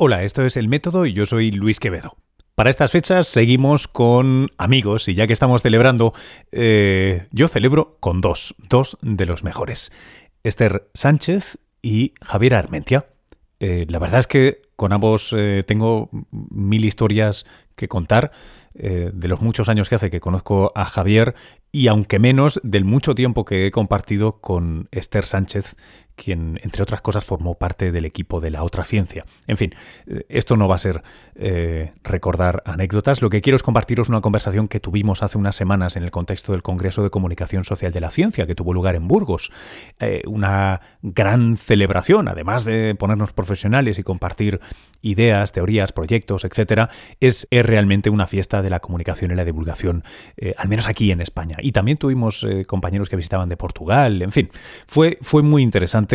Hola, esto es El Método y yo soy Luis Quevedo. Para estas fechas seguimos con amigos y ya que estamos celebrando, eh, yo celebro con dos, dos de los mejores. Esther Sánchez y Javier Armentia. Eh, la verdad es que con ambos eh, tengo mil historias que contar. de los muchos años que hace que conozco a Javier y aunque menos del mucho tiempo que he compartido con Esther Sánchez, quien, entre otras cosas, formó parte del equipo de la otra ciencia. En fin, eh, esto no va a ser eh, recordar anécdotas. Lo que quiero es compartiros una conversación que tuvimos hace unas semanas en el contexto del Congreso de Comunicación Social de la Ciencia, que tuvo lugar en Burgos. Eh, una gran celebración, además de ponernos profesionales y compartir ideas, teorías, proyectos, etcétera, es, realmente una fiesta de la comunicación y la divulgación, al menos aquí en España. Y también tuvimos compañeros que visitaban de Portugal, en fin, fue, fue muy interesante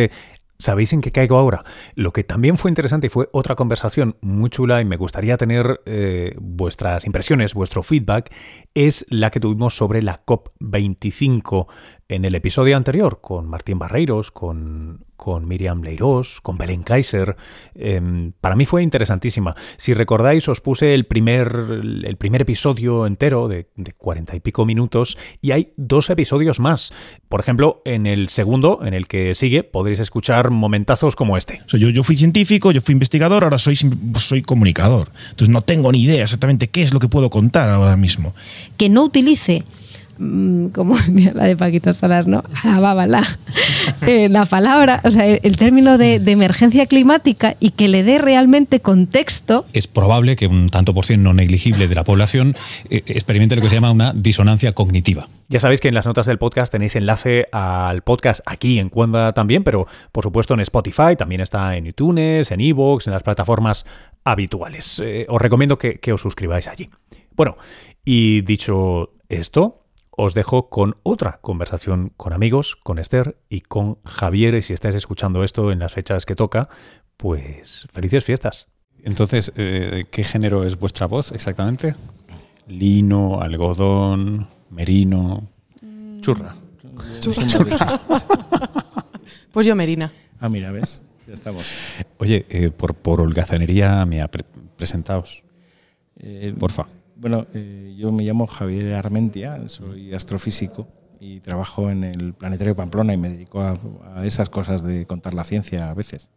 ¿Sabéis en qué caigo ahora? Lo que también fue interesante y fue otra conversación muy chula y me gustaría tener eh, vuestras impresiones, vuestro feedback, es la que tuvimos sobre la COP25 en el episodio anterior con Martín Barreiros, con, con Miriam Leirós, con Belén Kaiser. Em, para mí fue interesantísima. Si recordáis, os puse el primer, el primer episodio entero de cuarenta y pico minutos y hay dos episodios más. Por ejemplo, en el segundo, en el que sigue, podréis escuchar momentazos como este. Yo, yo fui científico, yo fui investigador, ahora soy, soy comunicador. Entonces no tengo ni idea exactamente qué es lo que puedo contar ahora mismo. Que no utilice Mm, como la de Paquita Salas, ¿no? la, eh, la palabra, o sea, el, término de, emergencia climática y que le dé realmente contexto. Es probable que un tanto por ciento no negligible de la población eh, experimente lo que se llama una disonancia cognitiva. Ya sabéis que en las notas del podcast tenéis enlace al podcast aquí en Cuenda también, pero por supuesto en Spotify, también está en iTunes, en Evox, en las plataformas habituales. Eh, os recomiendo que os suscribáis allí. Bueno, y dicho esto, os dejo con otra conversación con amigos, con Esther y con Javier. Y si estáis escuchando esto en las fechas que toca, pues felices fiestas. Entonces, eh, ¿qué género es vuestra voz exactamente? Lino, algodón, merino, churra. pues yo merina. Ah, mira, ¿ves? Ya estamos. Oye, eh, por, por holgazanería me ha presentaos. Eh, Porfa. Bueno, eh, yo me llamo Javier Armentia, soy astrofísico y trabajo en el Planetario Pamplona y me dedico a, esas cosas de contar la ciencia a veces.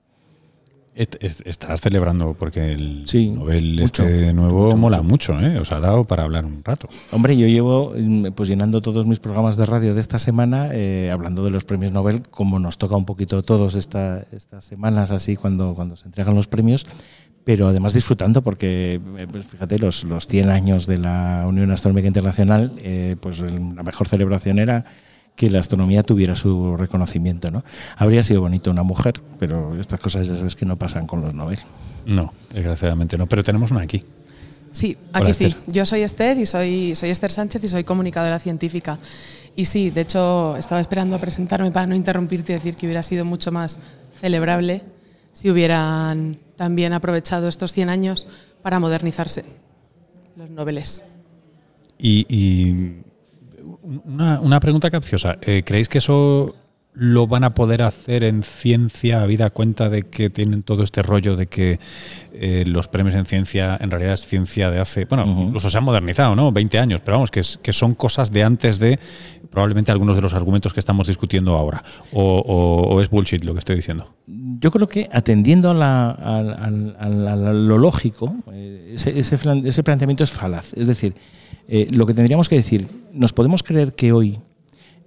Estás celebrando porque el Nobel este nuevo mola mucho, ¿eh? Os ha dado para hablar un rato. Hombre, yo llevo mm, pues llenando todos mis programas de radio de esta semana eh, hablando de los premios Nobel, como nos toca un poquito a todos esta, estas semanas así cuando, cuando se entregan los premios pero además disfrutando porque, eh, pues fíjate, los, los 100 años de la Unión Astronómica Internacional, eh, pues la mejor celebración era que la astronomía tuviera su reconocimiento. ¿no? Habría sido bonito una mujer, pero estas cosas ya sabes que no pasan con los Nobel. No, desgraciadamente no, pero tenemos una aquí. Sí, aquí sí. Yo soy Esther y soy, soy Esther Sánchez y soy comunicadora científica. Y sí, de hecho, estaba esperando a presentarme para no interrumpirte y decir que hubiera sido mucho más celebrable si hubieran también aprovechado estos 100 años para modernizarse los noveles. Y, una, pregunta capciosa. Eh, ¿Creéis que eso lo van a poder hacer en ciencia, habida cuenta de que tienen todo este rollo de que eh, los premios en ciencia en realidad es ciencia de hace, bueno, incluso se han modernizado, ¿no? 20 años, pero vamos, que, es, que son cosas de antes de probablemente algunos de los argumentos que estamos discutiendo ahora. O, es bullshit lo que estoy diciendo? Yo creo que atendiendo a, lo lógico, eh, ese, ese, planteamiento es falaz. Es decir, eh, lo que tendríamos que decir, nos podemos creer que hoy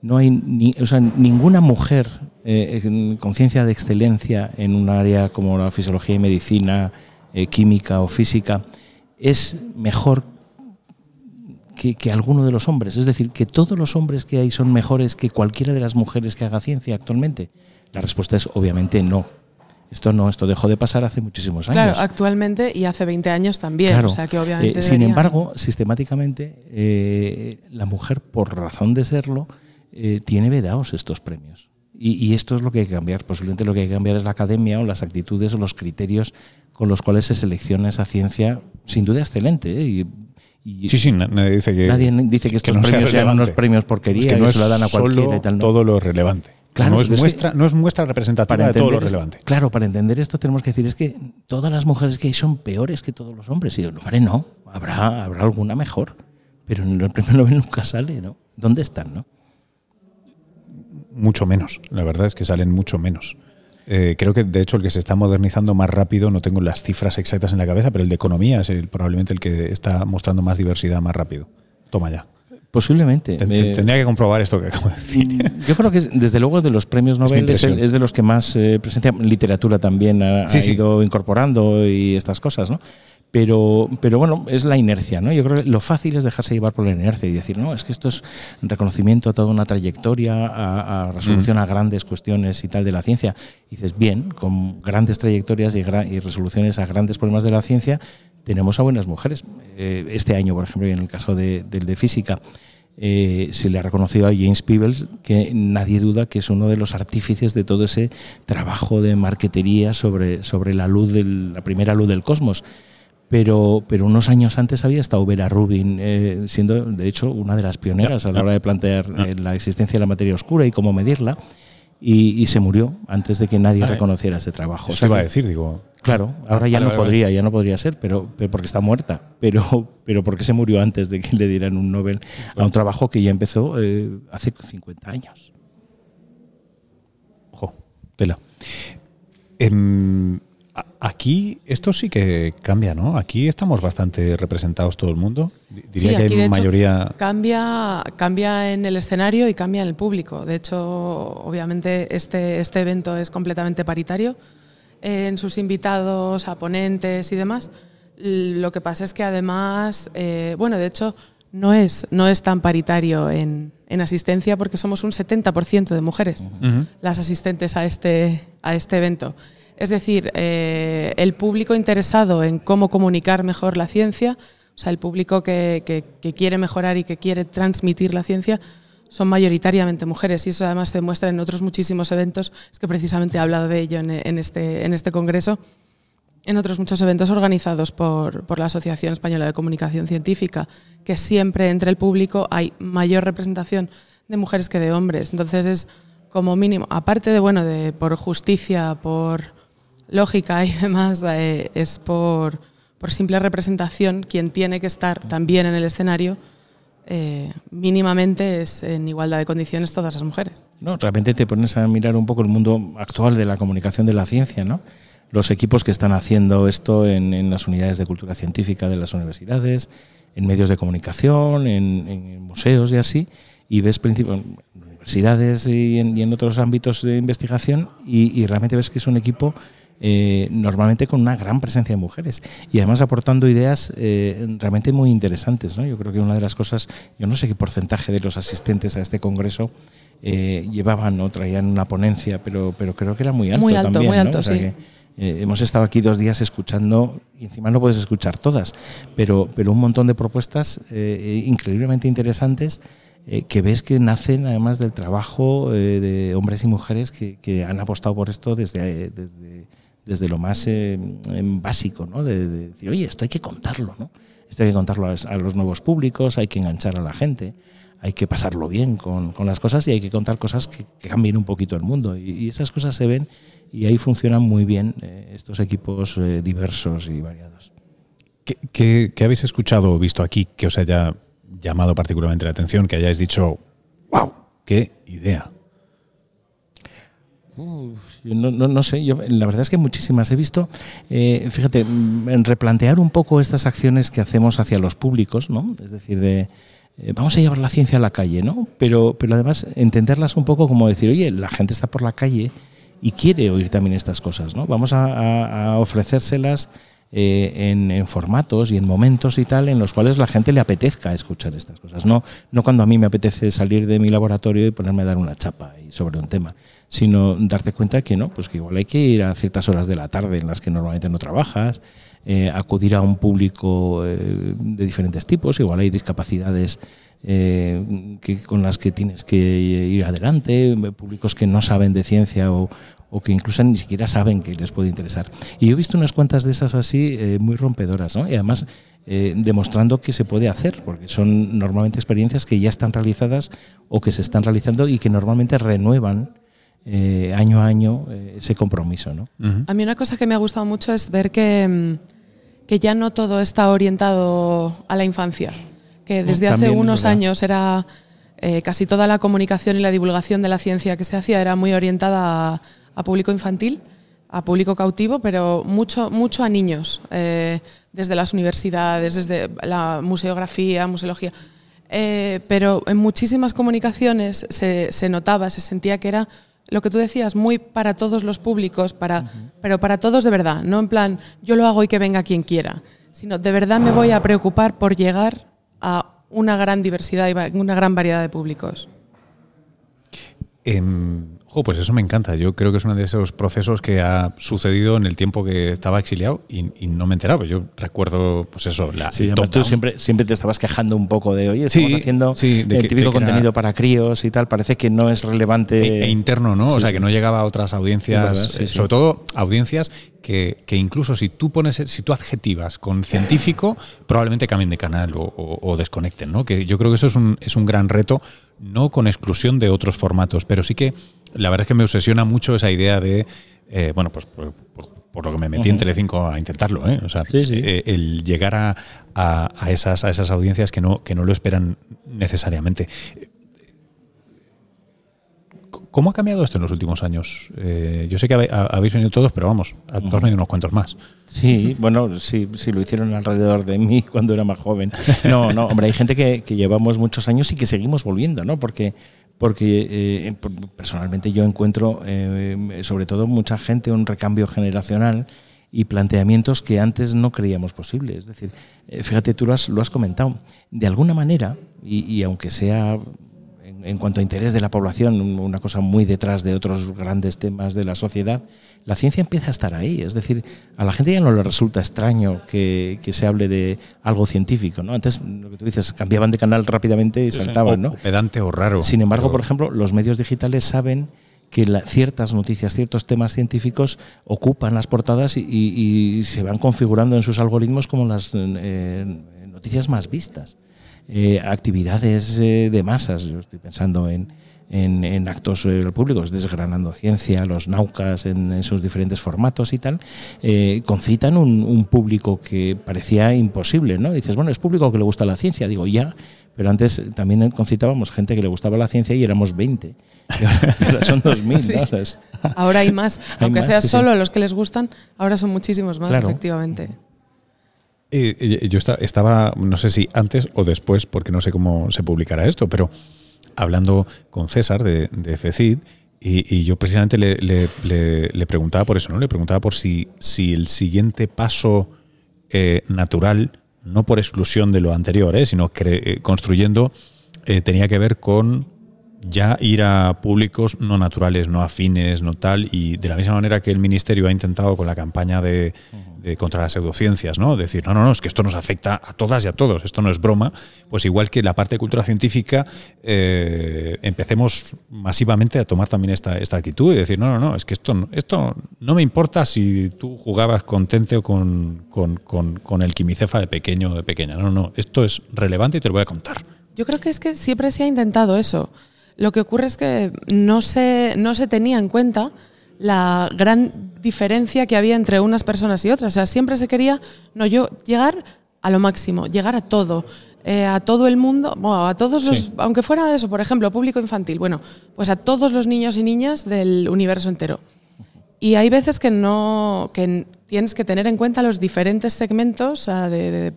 no hay ni, o sea, ninguna mujer eh, con ciencia de excelencia en un área como la fisiología y medicina, eh, química o física, es mejor que, que, alguno de los hombres. Es decir, que todos los hombres que hay son mejores que cualquiera de las mujeres que haga ciencia actualmente. La respuesta es obviamente no. Esto no, esto dejó de pasar hace muchísimos años. Claro, actualmente y hace 20 años también. O sea, que obviamente eh, sin embargo, sistemáticamente, la mujer, por razón de serlo, eh, tiene vedados estos premios. Y, esto es lo que hay que cambiar. Posiblemente lo que hay que cambiar es la academia o las actitudes o los criterios con los cuales se selecciona esa ciencia, sin duda excelente. ¿eh? Y, sí, sí, nadie dice que, nadie dice que estos premios sean unos premios porquería que no y se lo dan a cualquiera y tal. Todo lo relevante. Claro, no es, muestra, no es muestra representativa de todo lo relevante. claro, para entender esto tenemos que decir es que todas las mujeres que hay son peores que todos los hombres. Y hombre, no, habrá, habrá alguna mejor, pero en el primer Nobel nunca sale, ¿no? ¿Dónde están, no? Mucho menos, la verdad es que salen mucho menos. Eh, creo que de hecho el que se está modernizando más rápido, no tengo las cifras exactas en la cabeza, pero el de economía es probablemente el que está mostrando más diversidad más rápido. Toma ya. Posiblemente. tendría que comprobar esto que acabo de decir. Mm, yo creo que desde luego de los premios Nobel es, de los que más eh, presencia, literatura también ha, ido incorporando y estas cosas, ¿no? Pero, pero bueno, es la inercia, ¿no? Yo creo que lo fácil es dejarse llevar por la inercia y decir, no, es que esto es reconocimiento a toda una trayectoria, a, resolución mm. a grandes cuestiones y tal de la ciencia. Y dices, bien, con grandes trayectorias y, y resoluciones a grandes problemas de la ciencia, tenemos a buenas mujeres. Eh, este año, por ejemplo, en el caso de, del de física, eh, se le ha reconocido a James Peebles, que nadie duda que es uno de los artífices de todo ese trabajo de marquetería sobre, sobre la luz del, la primera luz del cosmos. Pero, pero unos años antes había estado Vera Rubin, eh, siendo de hecho una de las pioneras a la hora de plantear eh, la existencia de la materia oscura y cómo medirla, y, se murió antes de que nadie reconociera ese trabajo. Eso iba a decir, digo. Claro, ahora ya no podría, ya no podría ser, pero, porque está muerta, pero, pero porque se murió antes de que le dieran un Nobel a un trabajo que ya empezó eh, hace 50 años. Ojo, tela. Em, Aquí esto sí que cambia, ¿no? Aquí estamos bastante representados todo el mundo. Diría que hay mayoría. cambia, cambia en el escenario y cambia en el público. De hecho, obviamente, este, este evento es completamente paritario en sus invitados, a ponentes y demás. Lo que pasa es que además, eh, bueno, de hecho, no es, no es tan paritario en, en asistencia porque somos un 70% de mujeres las asistentes a este, a este evento. Es decir, eh, el público interesado en cómo comunicar mejor la ciencia, o sea, el público que, quiere mejorar y que quiere transmitir la ciencia, son mayoritariamente mujeres. Y eso además se demuestra en otros muchísimos eventos, es que precisamente he hablado de ello en, este, en este congreso, en otros muchos eventos organizados por, por, la Asociación Española de Comunicación Científica, que siempre entre el público hay mayor representación de mujeres que de hombres. Entonces es como mínimo, aparte de, bueno, de por justicia, por lógica y demás, eh, es por, por, simple representación quien tiene que estar también en el escenario. Eh, mínimamente es en igualdad de condiciones todas las mujeres. No, realmente te pones a mirar un poco el mundo actual de la comunicación de la ciencia, ¿no? Los equipos que están haciendo esto en, las unidades de cultura científica de las universidades, en medios de comunicación, en, museos y así, y ves en universidades y en, otros ámbitos de investigación y, y realmente ves que es un equipo eh, normalmente con una gran presencia de mujeres y además aportando ideas eh, realmente muy interesantes. ¿no? Yo creo que una de las cosas, yo no sé qué porcentaje de los asistentes a este congreso eh, llevaban o traían una ponencia, pero, pero creo que era muy alto. Muy alto, muy alto, sí. hemos estado aquí dos días escuchando, y encima no puedes escuchar todas, pero, pero un montón de propuestas increíblemente interesantes que ves que nacen además del trabajo de hombres y mujeres que, que, han apostado por esto desde, desde desde lo más eh, básico, ¿no? De, decir, oye, esto hay que contarlo, ¿no? Esto hay que contarlo a, los nuevos públicos, hay que enganchar a la gente, hay que pasarlo bien con, las cosas y hay que contar cosas que, cambien un poquito el mundo. Y, esas cosas se ven y ahí funcionan muy bien eh, estos equipos eh, diversos y variados. ¿Qué, qué habéis escuchado o visto aquí que os haya llamado particularmente la atención, que hayáis dicho, wow, qué idea? No, no, sé, yo, la verdad es que muchísimas he visto. Eh, fíjate, mm, en replantear un poco estas acciones que hacemos hacia los públicos, ¿no? Es decir, de eh, vamos a llevar la ciencia a la calle, ¿no? Pero, pero además entenderlas un poco como decir, oye, la gente está por la calle y quiere oír también estas cosas, ¿no? Vamos a ofrecérselas eh, en, formatos y en momentos y tal en los cuales la gente le apetezca escuchar estas cosas. No, no cuando a mí me apetece salir de mi laboratorio y ponerme a dar una chapa sobre un tema, sino darte cuenta que no, pues que igual hay que ir a ciertas horas de la tarde en las que normalmente no trabajas, eh, acudir a un público eh, de diferentes tipos, igual hay discapacidades que, con las que tienes que ir adelante, públicos que no saben de ciencia o, o que incluso ni siquiera saben que les puede interesar. Y yo he visto unas cuantas de esas así eh, muy rompedoras, ¿no? Y además eh, demostrando que se puede hacer, porque son normalmente experiencias que ya están realizadas o que se están realizando y que normalmente renuevan eh, año a año eh, ese compromiso. ¿no? A mí una cosa que me ha gustado mucho es ver que, mm, que ya no todo está orientado a la infancia, que desde hace unos años era eh, casi toda la comunicación y la divulgación de la ciencia que se hacía era muy orientada a, público infantil, a público cautivo, pero mucho, mucho a niños, desde las universidades, desde la museografía, museología. pero en muchísimas comunicaciones se, se, notaba, se sentía que era lo que tú decías, muy para todos los públicos, para, pero para todos de verdad, no en plan yo lo hago y que venga quien quiera, sino de verdad me voy a preocupar por llegar a una gran diversidad y una gran variedad de públicos. Em, pues eso me encanta. Yo creo que es uno de esos procesos que ha sucedido en el tiempo que estaba exiliado y, no me enteraba. Yo recuerdo, pues eso, la. Sí, tú siempre, siempre te estabas quejando un poco de, oye, estamos haciendo el típico contenido para críos y tal. Parece que no es relevante. E, e interno, ¿no? o sea, que no llegaba a otras audiencias, eh, sobre todo audiencias que, incluso si tú pones, si tú adjetivas con científico, probablemente cambien de canal o, desconecten, ¿no? Que yo creo que eso es un, es un gran reto, no con exclusión de otros formatos, pero sí que la verdad es que me obsesiona mucho esa idea de, eh, bueno, pues por, lo que me metí en Telecinco a intentarlo, ¿eh? O sea, eh, el llegar a, a, esas, a esas audiencias que no, que no lo esperan necesariamente. ¿Cómo ha cambiado esto en los últimos años? Eh, yo sé que habéis venido todos, pero vamos, a venido unos cuantos más. Sí, bueno, sí, sí, lo hicieron alrededor de mí cuando era más joven. No, no, hombre, hay gente que, que llevamos muchos años y que seguimos volviendo, ¿no? Porque porque eh, personalmente yo encuentro eh, sobre todo mucha gente un recambio generacional y planteamientos que antes no creíamos posibles. Es decir, fíjate, tú lo has, lo has comentado, de alguna manera, y aunque sea en cuanto a interés de la población, una cosa muy detrás de otros grandes temas de la sociedad, la ciencia empieza a estar ahí. Es decir, a la gente ya no le resulta extraño que, se hable de algo científico. ¿no? Antes, lo que tú dices, cambiaban de canal rápidamente y saltaban. ¿no? pedante o raro. Sin embargo, por ejemplo, los medios digitales saben que ciertas noticias, ciertos temas científicos ocupan las portadas y, se van configurando en sus algoritmos como las eh, noticias más vistas. Eh, actividades eh, de masas. Yo estoy pensando en, en, actos eh, públicos, desgranando ciencia, los naucas en, sus diferentes formatos y tal, concitan un, público que parecía imposible, ¿no? dices, bueno, es público que le gusta la ciencia, digo, ya, pero antes también concitábamos gente que le gustaba la ciencia y éramos 20, ahora, son 2.000, Ahora hay más, aunque sea solo los que les gustan, ahora son muchísimos más, efectivamente. Eh, yo estaba, no sé si antes o después, porque no sé cómo se publicará esto, pero hablando con César de, FECID, y, yo precisamente le, preguntaba por eso, ¿no? Le preguntaba por si, si el siguiente paso eh, natural, no por exclusión de lo anterior, ¿eh? sino construyendo, tenía que ver con ya ir a públicos no naturales, no afines, no tal, y de la misma manera que el Ministerio ha intentado con la campaña de, contra las pseudociencias, ¿no? Decir, no, no, no, es que esto nos afecta a todas y a todos, esto no es broma, pues igual que la parte de cultura científica, eh, empecemos masivamente a tomar también esta, esta actitud y decir, no, no, no, es que esto, esto no me importa si tú jugabas con Tente o con, con, con, con el quimicefa de pequeño o de pequeña, no, no, esto es relevante y te lo voy a contar. Yo creo que es que siempre se ha intentado eso. Lo que ocurre es que no se, no se tenía en cuenta la gran diferencia que había entre unas personas y otras. O sea, siempre se quería, no, yo llegar a lo máximo, llegar a todo, eh, a todo el mundo, a todos los, aunque fuera eso, por ejemplo, público infantil, bueno, pues a todos los niños y niñas del universo entero. Y hay veces que no, que tienes que tener en cuenta los diferentes segmentos de,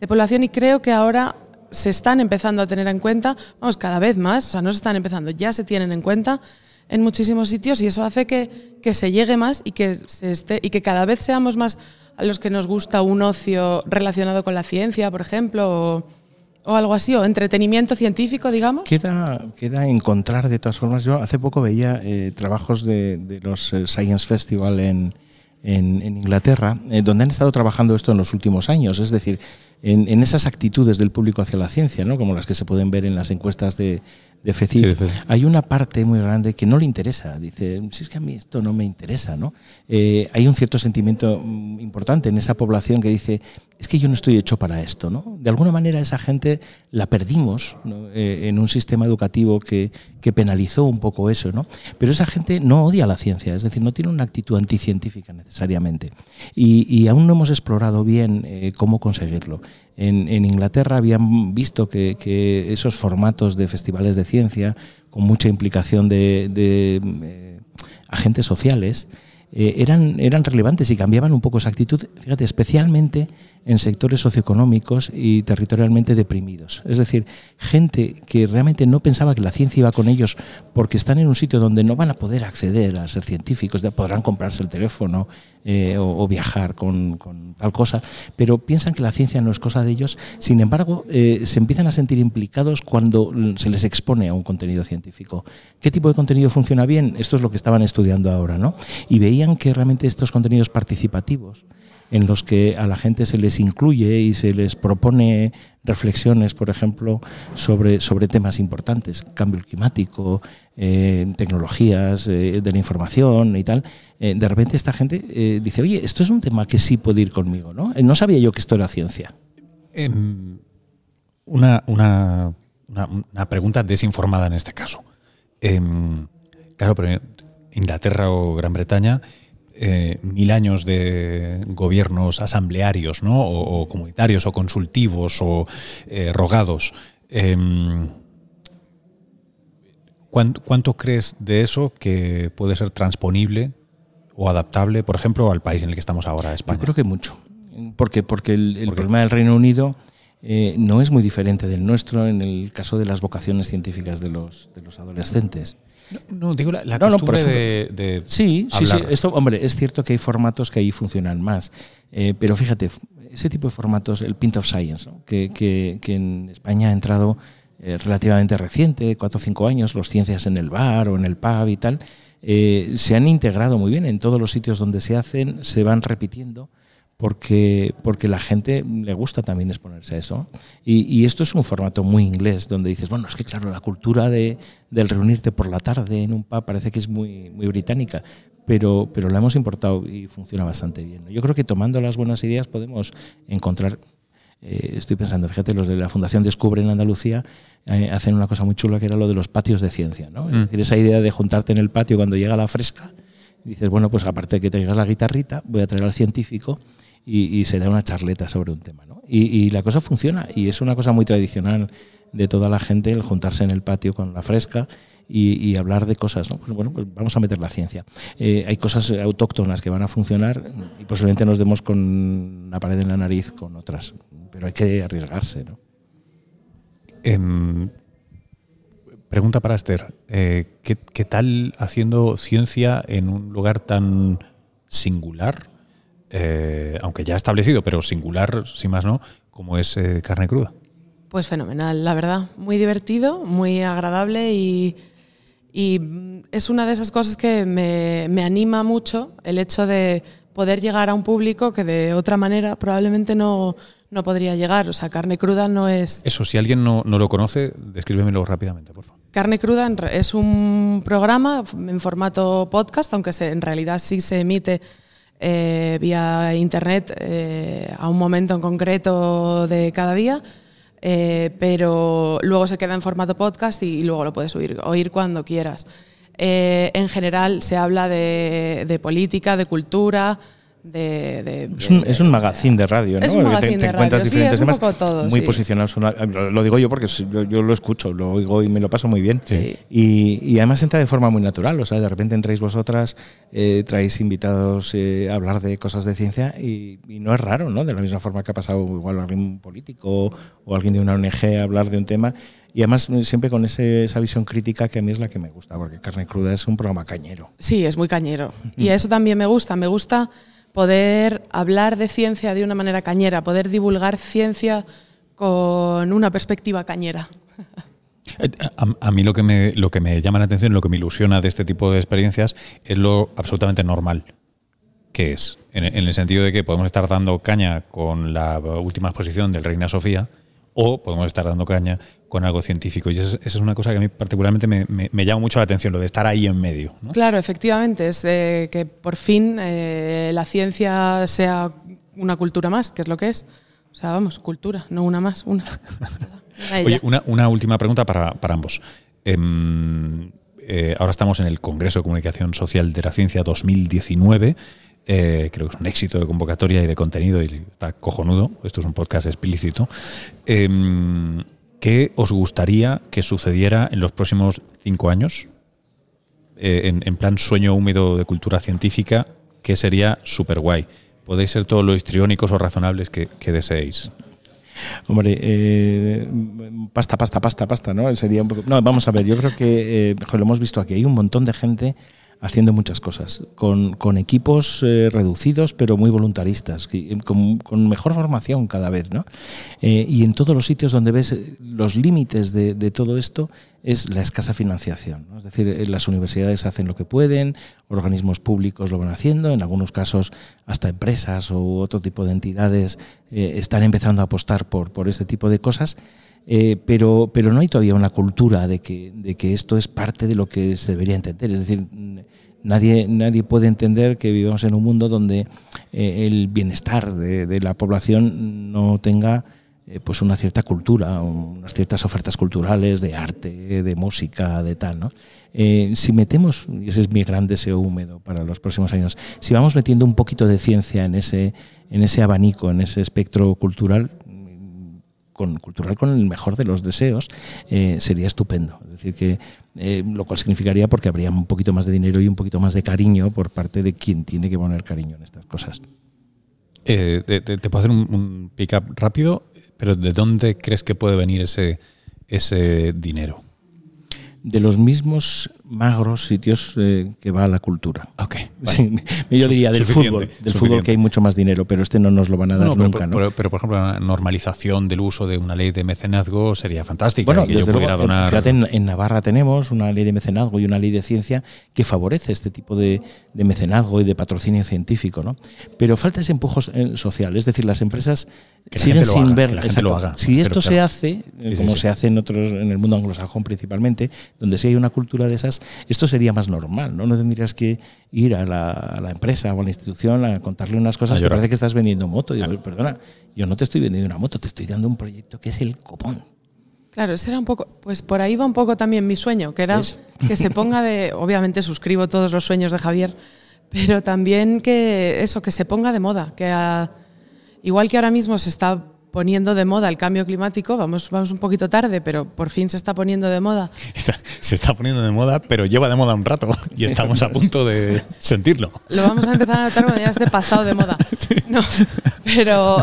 de población y creo que ahora se están empezando a tener en cuenta, vamos, cada vez más, o sea, no se están empezando, ya se tienen en cuenta en muchísimos sitios y eso hace que, se llegue más y que, se esté, y que cada vez seamos más a los que nos gusta un ocio relacionado con la ciencia, por ejemplo, o, algo así, o entretenimiento científico, digamos. Queda, queda encontrar, de todas formas, yo hace poco veía eh, trabajos de, de los eh, Science Festival en, en, Inglaterra, eh, donde han estado trabajando esto en los últimos años, es decir, en, esas actitudes del público hacia la ciencia, ¿no? como las que se pueden ver en las encuestas de, de hay una parte muy grande que no le interesa. Dice, si es que a mí esto no me interesa. ¿no? Eh, hay un cierto sentimiento mm, importante en esa población que dice, es que yo no estoy hecho para esto. ¿no? De alguna manera esa gente la perdimos eh, en un sistema educativo que, penalizó un poco eso. ¿no? Pero esa gente no odia la ciencia, es decir, no tiene una actitud anticientífica necesariamente. Y, aún no hemos explorado bien eh, cómo conseguirlo. En, Inglaterra habían visto que, esos formatos de festivales de ciencia, con mucha implicación de, eh, agentes sociales, eran, eran relevantes y cambiaban un poco esa actitud, fíjate, especialmente en sectores socioeconómicos y territorialmente deprimidos. Es decir, gente que realmente no pensaba que la ciencia iba con ellos porque están en un sitio donde no van a poder acceder a ser científicos, podrán comprarse el teléfono eh, o, viajar con, tal cosa, pero piensan que la ciencia no es cosa de ellos. Sin embargo, eh, se empiezan a sentir implicados cuando se les expone a un contenido científico. ¿Qué tipo de contenido funciona bien? Esto es lo que estaban estudiando ahora, ¿no? Y veían que realmente estos contenidos participativos, en los que a la gente se les incluye y se les propone reflexiones, por ejemplo, sobre, sobre temas importantes, cambio climático, eh, tecnologías eh, de la información y tal, eh, de repente esta gente dice, oye, esto es un tema que sí puede ir conmigo, ¿no? No sabía yo que esto era ciencia. Em, una, una, una, pregunta desinformada en este caso. Em, claro, pero Inglaterra o Gran Bretaña eh, mil años de gobiernos asamblearios, ¿no? o, comunitarios, o consultivos, o eh, rogados. Em, ¿cuánto, crees de eso que puede ser transponible o adaptable, por ejemplo, al país en el que estamos ahora, España? Yo creo que mucho. Porque, porque el, problema del Reino Unido eh, no es muy diferente del nuestro en el caso de las vocaciones científicas de los, de los adolescentes. No, digo la, costumbre de, Sí, sí, sí. Esto, hombre, es cierto que hay formatos que ahí funcionan más. Eh, pero fíjate, ese tipo de formatos, el Pint of Science, que, que, en España ha entrado eh, relativamente reciente, cuatro o cinco años, los ciencias en el bar o en el pub y tal, eh, se han integrado muy bien en todos los sitios donde se hacen, se van repitiendo porque, porque la gente le gusta también exponerse a eso. Y, esto es un formato muy inglés, donde dices, bueno, es que claro, la cultura de, del reunirte por la tarde en un pub parece que es muy, muy británica, pero, pero la hemos importado y funciona bastante bien. Yo creo que tomando las buenas ideas podemos encontrar... Eh, estoy pensando, fíjate, los de la Fundación Descubre en Andalucía eh, hacen una cosa muy chula que era lo de los patios de ciencia. ¿no? Es mm. decir, esa idea de juntarte en el patio cuando llega la fresca, dices, bueno, pues aparte de que traigas la guitarrita, voy a traer al científico y, se da una charleta sobre un tema. ¿no? Y, la cosa funciona y es una cosa muy tradicional de toda la gente el juntarse en el patio con la fresca y, hablar de cosas. ¿no? Pues bueno, pues vamos a meter la ciencia. Eh, hay cosas autóctonas que van a funcionar y posiblemente nos demos con una pared en la nariz con otras, pero hay que arriesgarse. ¿no? Em, pregunta para Esther. Eh, ¿qué, ¿Qué tal haciendo ciencia en un lugar tan singular? Eh, aunque ya establecido, pero singular, sin más no, como es eh, carne cruda. Pues fenomenal, la verdad. Muy divertido, muy agradable y, es una de esas cosas que me, anima mucho el hecho de poder llegar a un público que de otra manera probablemente no, no podría llegar. O sea, carne cruda no es... Eso, si alguien no, no lo conoce, descríbemelo rápidamente, por favor. Carne cruda es un programa en formato podcast, aunque se, en realidad sí se emite eh, vía internet eh, a un momento en concreto de cada día, eh, pero luego se queda en formato podcast y, luego lo puedes oír, cuando quieras. en general se habla de política, de cultura, es, un, es, un, magazine de radio, ¿no? Es un magazine te, encuentras diferentes temas muy sí. posicionados. Lo digo yo porque yo, lo escucho, lo oigo y me lo paso muy bien. Y, y, además entra de forma muy natural. O sea, de repente entráis vosotras, eh, traéis invitados eh, a hablar de cosas de ciencia y, no es raro, ¿no? De la misma forma que ha pasado igual alguien político o alguien de una ONG a hablar de un tema. Y además siempre con ese, esa visión crítica que a mí es la que me gusta, porque Carne Cruda es un programa cañero. Sí, es muy cañero. Y eso también me gusta. Me gusta poder hablar de ciencia de una manera cañera, poder divulgar ciencia con una perspectiva cañera. Eh, a, mí lo que, me, lo que me llama la atención, lo que me ilusiona de este tipo de experiencias es lo absolutamente normal que es, en, el sentido de que podemos estar dando caña con la última exposición del Reina Sofía o podemos estar dando caña con algo científico. Y esa, es una cosa que a mí particularmente me, llama mucho la atención, lo de estar ahí en medio. Claro, efectivamente, es eh, que por fin eh, la ciencia sea una cultura más, que es lo que es. sea, vamos, cultura, no una más, una. Oye, una, última pregunta para, ambos. Em, eh, ahora estamos en el Congreso de Comunicación Social de la Ciencia 2019. Eh, creo que es un éxito de convocatoria y de contenido y está cojonudo. Esto es un podcast explícito. Em, ¿Qué os gustaría que sucediera en los próximos cinco años? Eh, en, plan sueño húmedo de cultura científica, que sería súper guay. Podéis ser todos los histriónicos o razonables que, deseéis. Hombre, eh, pasta, pasta, pasta, pasta, ¿no? Sería un poco... No, vamos a ver, yo creo que lo hemos visto aquí. Hay un montón de gente haciendo muchas cosas, con, con equipos eh, reducidos pero muy voluntaristas, con, con, mejor formación cada vez. ¿no? Eh, y en todos los sitios donde ves eh, los límites de, de todo esto es la escasa financiación. Es decir, las universidades hacen lo que pueden, organismos públicos lo van haciendo, en algunos casos hasta empresas u otro tipo de entidades están empezando a apostar por, por este tipo de cosas. pero, pero no hay todavía una cultura de que, de que esto es parte de lo que se debería entender. Es decir, Nadie, nadie puede entender que vivamos en un mundo donde eh, el bienestar de, la población no tenga eh, pues una cierta cultura, unas ciertas ofertas culturales de arte, de música, de tal. ¿no? Eh, si metemos, y ese es mi gran deseo húmedo para los próximos años, si vamos metiendo un poquito de ciencia en ese, en ese abanico, en ese espectro cultural, con, cultural con el mejor de los deseos, sería estupendo. Es decir, que eh, lo cual significaría porque habría un poquito más de dinero y un poquito más de cariño por parte de quien tiene que poner cariño en estas cosas. Eh, te, puedo hacer un pick-up rápido, pero ¿de dónde crees que puede venir ese, ese dinero? de los mismos magros sitios eh, que va la cultura. Okay, yo diría del fútbol, del fútbol que hay mucho más dinero, pero este no nos lo van a dar nunca. Pero, pero, por ejemplo, la normalización del uso de una ley de mecenazgo sería fantástica. Bueno, desde luego, fíjate, en, Navarra tenemos una ley de mecenazgo y una ley de ciencia que favorece este tipo de, de mecenazgo y de patrocinio científico, ¿no? Pero falta ese empujo eh, social, es decir, las empresas siguen sin ver. Si esto se hace, eh, como se hace en otros, en el mundo anglosajón principalmente, donde si hay una cultura de esas, esto sería más normal, ¿no? No tendrías que ir a la, empresa o a la institución a contarle unas cosas que parece que estás vendiendo moto. Y perdona, yo no te estoy vendiendo una moto, te estoy dando un proyecto que es el copón. Claro, ese era un poco, pues por ahí va un poco también mi sueño, que era que se ponga de, obviamente suscribo todos los sueños de Javier, pero también que eso, que se ponga de moda, que igual que ahora mismo se está poniendo de moda el cambio climático. Vamos, vamos un poquito tarde, pero por fin se está poniendo de moda. se está poniendo de moda, pero lleva de moda un rato y estamos a punto de sentirlo. Lo vamos a empezar a notar cuando ya esté pasado de moda. No, pero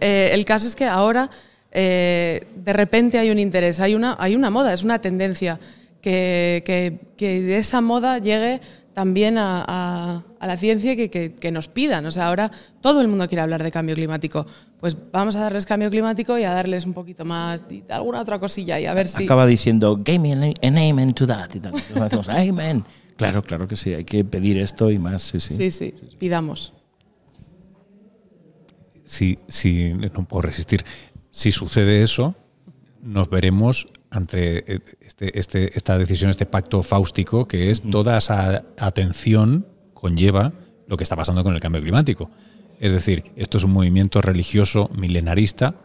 eh, el caso es que ahora eh, de repente hay un interés, hay una, hay una moda, es una tendencia. Que, que, que de esa moda llegue también a, la ciencia que, que, nos pidan. O sea, ahora todo el mundo quiere hablar de cambio climático. Pues vamos a darles cambio climático y a darles un poquito más, alguna otra cosilla y a ver si... Acaba diciendo, give me an amen to that. Y tal. amen. Claro, claro que sí, hay que pedir esto y más, sí, sí. Sí, sí, pidamos. Sí, sí, no puedo resistir. Si sucede eso, nos veremos ante eh, este, este, esta decisión, este pacto fáustico, que es toda esa atención conlleva lo que está pasando con el cambio climático. Es decir, esto es un movimiento religioso milenarista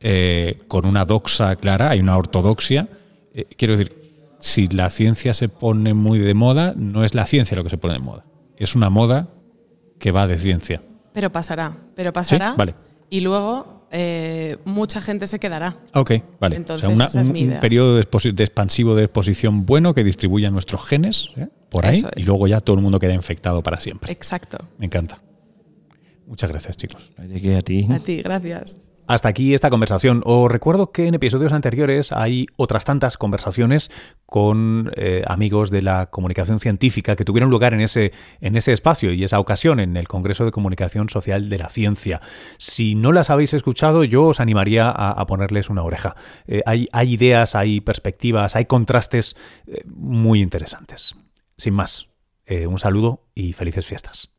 eh, con una doxa clara, hay una ortodoxia. Eh, quiero decir, si la ciencia se pone muy de moda, no es la ciencia lo que se pone de moda, es una moda que va de ciencia. Pero pasará, pero pasará. Vale. Y luego eh, mucha gente se quedará. Ok, vale. Entonces, un, periodo de, expansivo de exposición bueno que distribuya nuestros genes ¿eh? por ahí y luego ya todo el mundo queda infectado para siempre. Exacto. Me encanta. Muchas gracias, chicos. a ti. A ti, gracias. Hasta aquí esta conversación. Os recuerdo que en episodios anteriores hay otras tantas conversaciones con eh, amigos de la comunicación científica que tuvieron lugar en ese, en ese espacio y esa ocasión en el Congreso de Comunicación Social de la Ciencia. Si no las habéis escuchado, yo os animaría a, ponerles una oreja. Eh, hay, hay, ideas, hay perspectivas, hay contrastes eh, muy interesantes. Sin más, un saludo y felices fiestas.